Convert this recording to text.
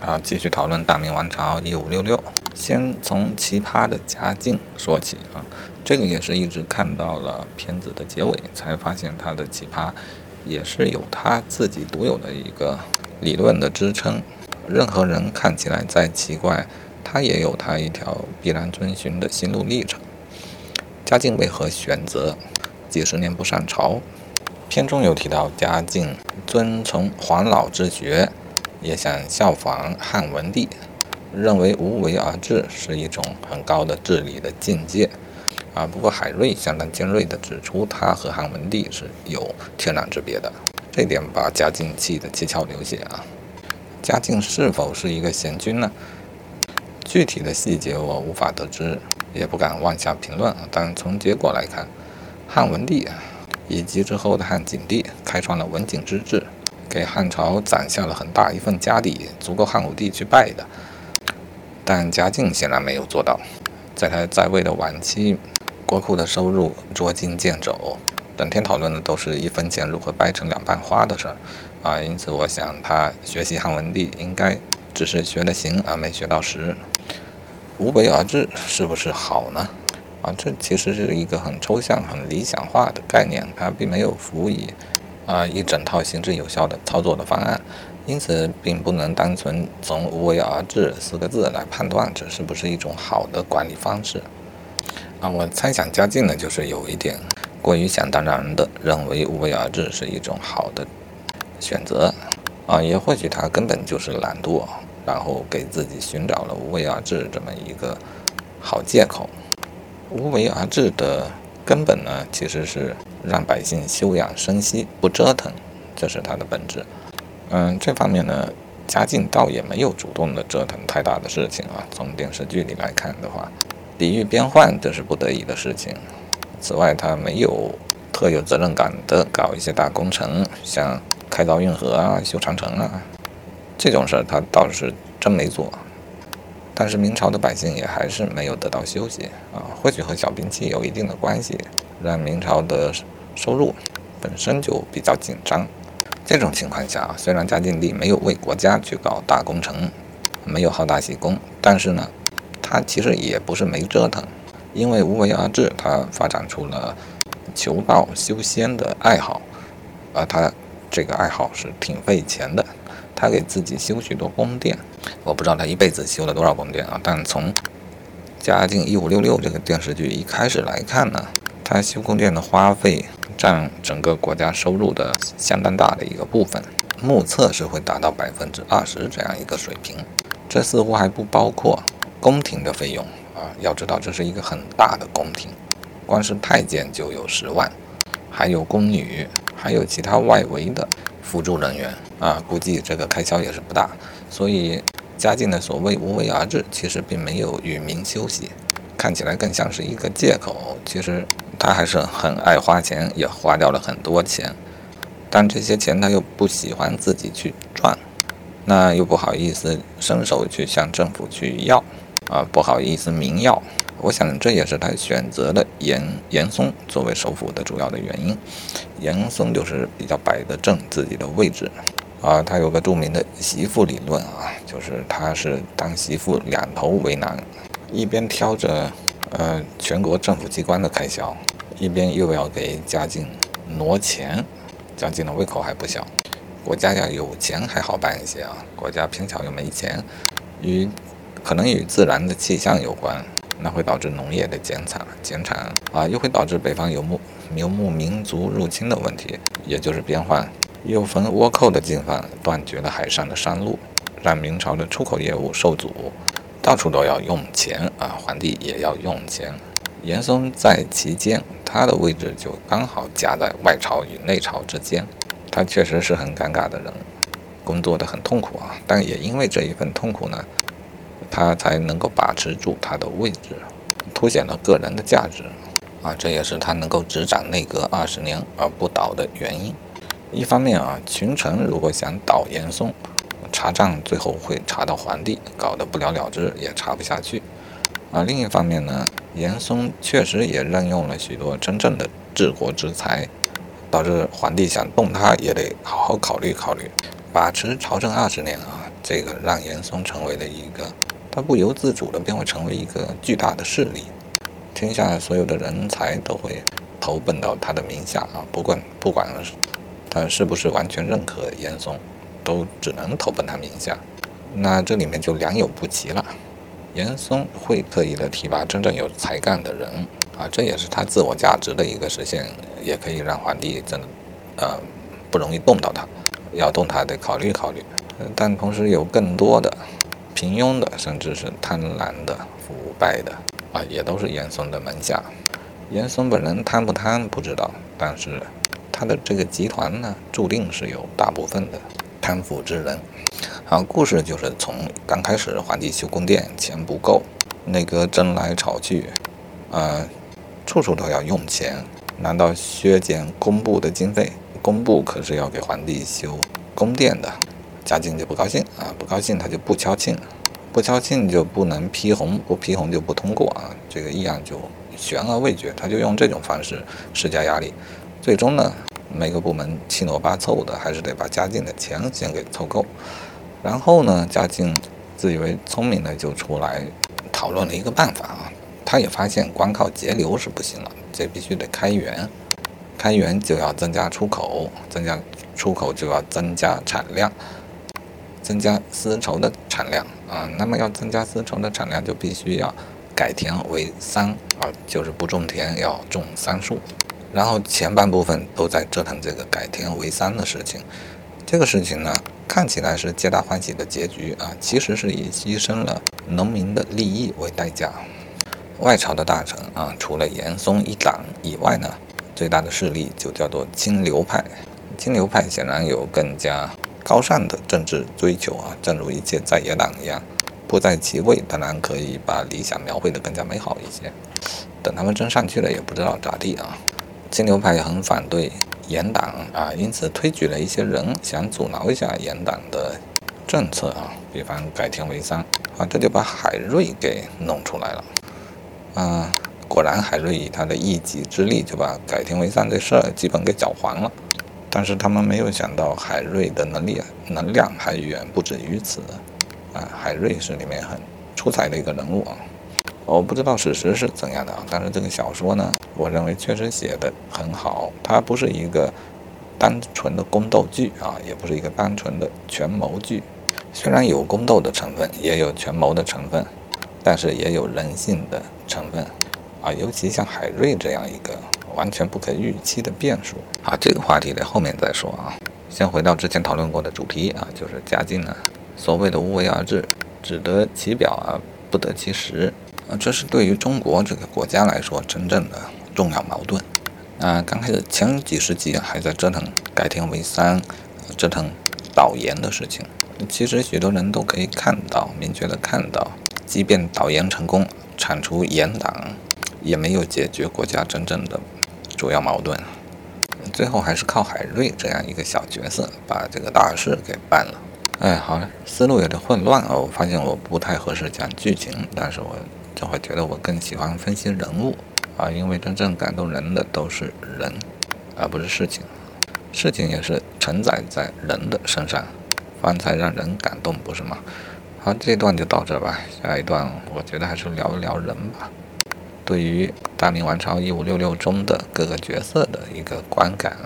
啊，继续讨论大明王朝一五六六。先从奇葩的嘉靖说起啊，这个也是一直看到了片子的结尾，才发现他的奇葩也是有他自己独有的一个理论的支撑。任何人看起来再奇怪，他也有他一条必然遵循的心路历程。嘉靖为何选择几十年不上朝？片中有提到，嘉靖遵从黄老之学，也想效仿汉文帝。认为无为而治是一种很高的治理的境界，啊，不过海瑞相当尖锐地指出，他和汉文帝是有天壤之别的，这点把嘉靖气得七窍流血啊。嘉靖是否是一个贤君呢？具体的细节我无法得知，也不敢妄下评论。但从结果来看，汉文帝以及之后的汉景帝开创了文景之治，给汉朝攒下了很大一份家底，足够汉武帝去拜的。但嘉靖显然没有做到，在他在位的晚期，国库的收入捉襟见肘，整天讨论的都是一分钱如何掰成两半花的事儿啊！因此，我想他学习汉文帝应该只是学了形而没学到实。无为而治是不是好呢？啊，这其实是一个很抽象、很理想化的概念，它并没有辅以啊一整套行之有效的操作的方案。因此，并不能单纯从“无为而治”四个字来判断这是不是一种好的管理方式。啊，我猜想嘉靖呢，就是有一点过于想当然的认为“无为而治”是一种好的选择。啊，也或许他根本就是懒惰，然后给自己寻找了“无为而治”这么一个好借口。无为而治的根本呢，其实是让百姓休养生息，不折腾，这是它的本质。嗯，这方面呢，嘉靖倒也没有主动的折腾太大的事情啊。从电视剧里来看的话，抵御边患这是不得已的事情。此外，他没有特有责任感的搞一些大工程，像开凿运河啊、修长城啊这种事儿，他倒是真没做。但是明朝的百姓也还是没有得到休息啊，或许和小兵器有一定的关系，让明朝的收入本身就比较紧张。这种情况下，虽然嘉靖帝没有为国家去搞大工程，没有好大喜功，但是呢，他其实也不是没折腾，因为无为而治，他发展出了求道修仙的爱好，而他这个爱好是挺费钱的，他给自己修许多宫殿，我不知道他一辈子修了多少宫殿啊，但从嘉靖一五六六这个电视剧一开始来看呢，他修宫殿的花费。占整个国家收入的相当大的一个部分，目测是会达到百分之二十这样一个水平。这似乎还不包括宫廷的费用啊！要知道这是一个很大的宫廷，光是太监就有十万，还有宫女，还有其他外围的辅助人员啊，估计这个开销也是不大。所以嘉靖的所谓无为而治，其实并没有与民休息，看起来更像是一个借口。其实。他还是很爱花钱，也花掉了很多钱，但这些钱他又不喜欢自己去赚，那又不好意思伸手去向政府去要，啊，不好意思明要。我想这也是他选择了严严嵩作为首辅的主要的原因。严嵩就是比较摆得正自己的位置，啊，他有个著名的媳妇理论啊，就是他是当媳妇两头为难，一边挑着。呃，全国政府机关的开销，一边又要给嘉靖挪钱，嘉靖的胃口还不小。国家要有钱还好办一些啊，国家偏巧又没钱，与可能与自然的气象有关，那会导致农业的减产，减产啊，又会导致北方游牧游牧民族入侵的问题，也就是边患，又逢倭寇的进犯，断绝了海上的商路，让明朝的出口业务受阻。到处都要用钱啊，皇帝也要用钱。严嵩在其间，他的位置就刚好夹在外朝与内朝之间，他确实是很尴尬的人，工作的很痛苦啊。但也因为这一份痛苦呢，他才能够把持住他的位置，凸显了个人的价值啊。这也是他能够执掌内阁二十年而不倒的原因。一方面啊，群臣如果想倒严嵩，查账最后会查到皇帝，搞得不了了之，也查不下去。啊，另一方面呢，严嵩确实也任用了许多真正的治国之才，导致皇帝想动他也得好好考虑考虑。把持朝政二十年啊，这个让严嵩成为了一个，他不由自主的便会成为一个巨大的势力，天下所有的人才都会投奔到他的名下啊，不管不管他是不是完全认可严嵩，都只能投奔他名下。那这里面就良莠不齐了。严嵩会刻意的提拔真正有才干的人啊，这也是他自我价值的一个实现，也可以让皇帝真的呃不容易动到他，要动他得考虑考虑。但同时有更多的平庸的，甚至是贪婪的、腐败的啊，也都是严嵩的门下。严嵩本人贪不贪不知道，但是他的这个集团呢，注定是有大部分的贪腐之人。好，故事就是从刚开始，皇帝修宫殿钱不够，内阁争来吵去，呃，处处都要用钱。难道削减工部的经费？工部可是要给皇帝修宫殿的，嘉靖就不高兴啊！不高兴他就不敲磬，不敲磬就不能批红，不批红就不通过啊！这个议案就悬而未决，他就用这种方式施加压力。最终呢，每个部门七挪八凑的，还是得把嘉靖的钱先给凑够。然后呢，嘉靖自以为聪明的就出来讨论了一个办法啊，他也发现光靠节流是不行了，这必须得开源，开源就要增加出口，增加出口就要增加产量，增加丝绸的产量啊，那么要增加丝绸的产量，就必须要改田为桑啊，就是不种田要种桑树，然后前半部分都在折腾这个改天为三的事情，这个事情呢。看起来是皆大欢喜的结局啊，其实是以牺牲了农民的利益为代价。外朝的大臣啊，除了严嵩一党以外呢，最大的势力就叫做清流派。清流派显然有更加高尚的政治追求啊，正如一切在野党一样，不在其位当然可以把理想描绘得更加美好一些。等他们真上去了，也不知道咋地啊。金牛派也很反对。严党啊，因此推举了一些人，想阻挠一下严党的政策啊，比方改田为桑啊，这就把海瑞给弄出来了。啊，果然海瑞以他的一己之力就把改田为桑这事儿基本给搅黄了。但是他们没有想到海瑞的能力能量还远不止于此啊，海瑞是里面很出彩的一个人物啊。我不知道史实是怎样的啊，但是这个小说呢，我认为确实写的很好。它不是一个单纯的宫斗剧啊，也不是一个单纯的权谋剧。虽然有宫斗的成分，也有权谋的成分，但是也有人性的成分啊。尤其像海瑞这样一个完全不可预期的变数啊，这个话题在后面再说啊。先回到之前讨论过的主题啊，就是嘉靖呢所谓的无为而治，只得其表而不得其实。啊，这是对于中国这个国家来说真正的重要矛盾。啊，刚开始前几十集还在折腾改天为三，折腾导盐的事情。其实许多人都可以看到，明确的看到，即便导盐成功，铲除严党，也没有解决国家真正的主要矛盾。最后还是靠海瑞这样一个小角色把这个大事给办了。哎，好了，思路有点混乱哦，我发现我不太合适讲剧情，但是我。就会觉得我更喜欢分析人物啊，因为真正感动人的都是人，而不是事情。事情也是承载在人的身上，方才让人感动，不是吗？好，这段就到这吧。下一段我觉得还是聊一聊人吧。对于大明王朝一五六六中的各个角色的一个观感。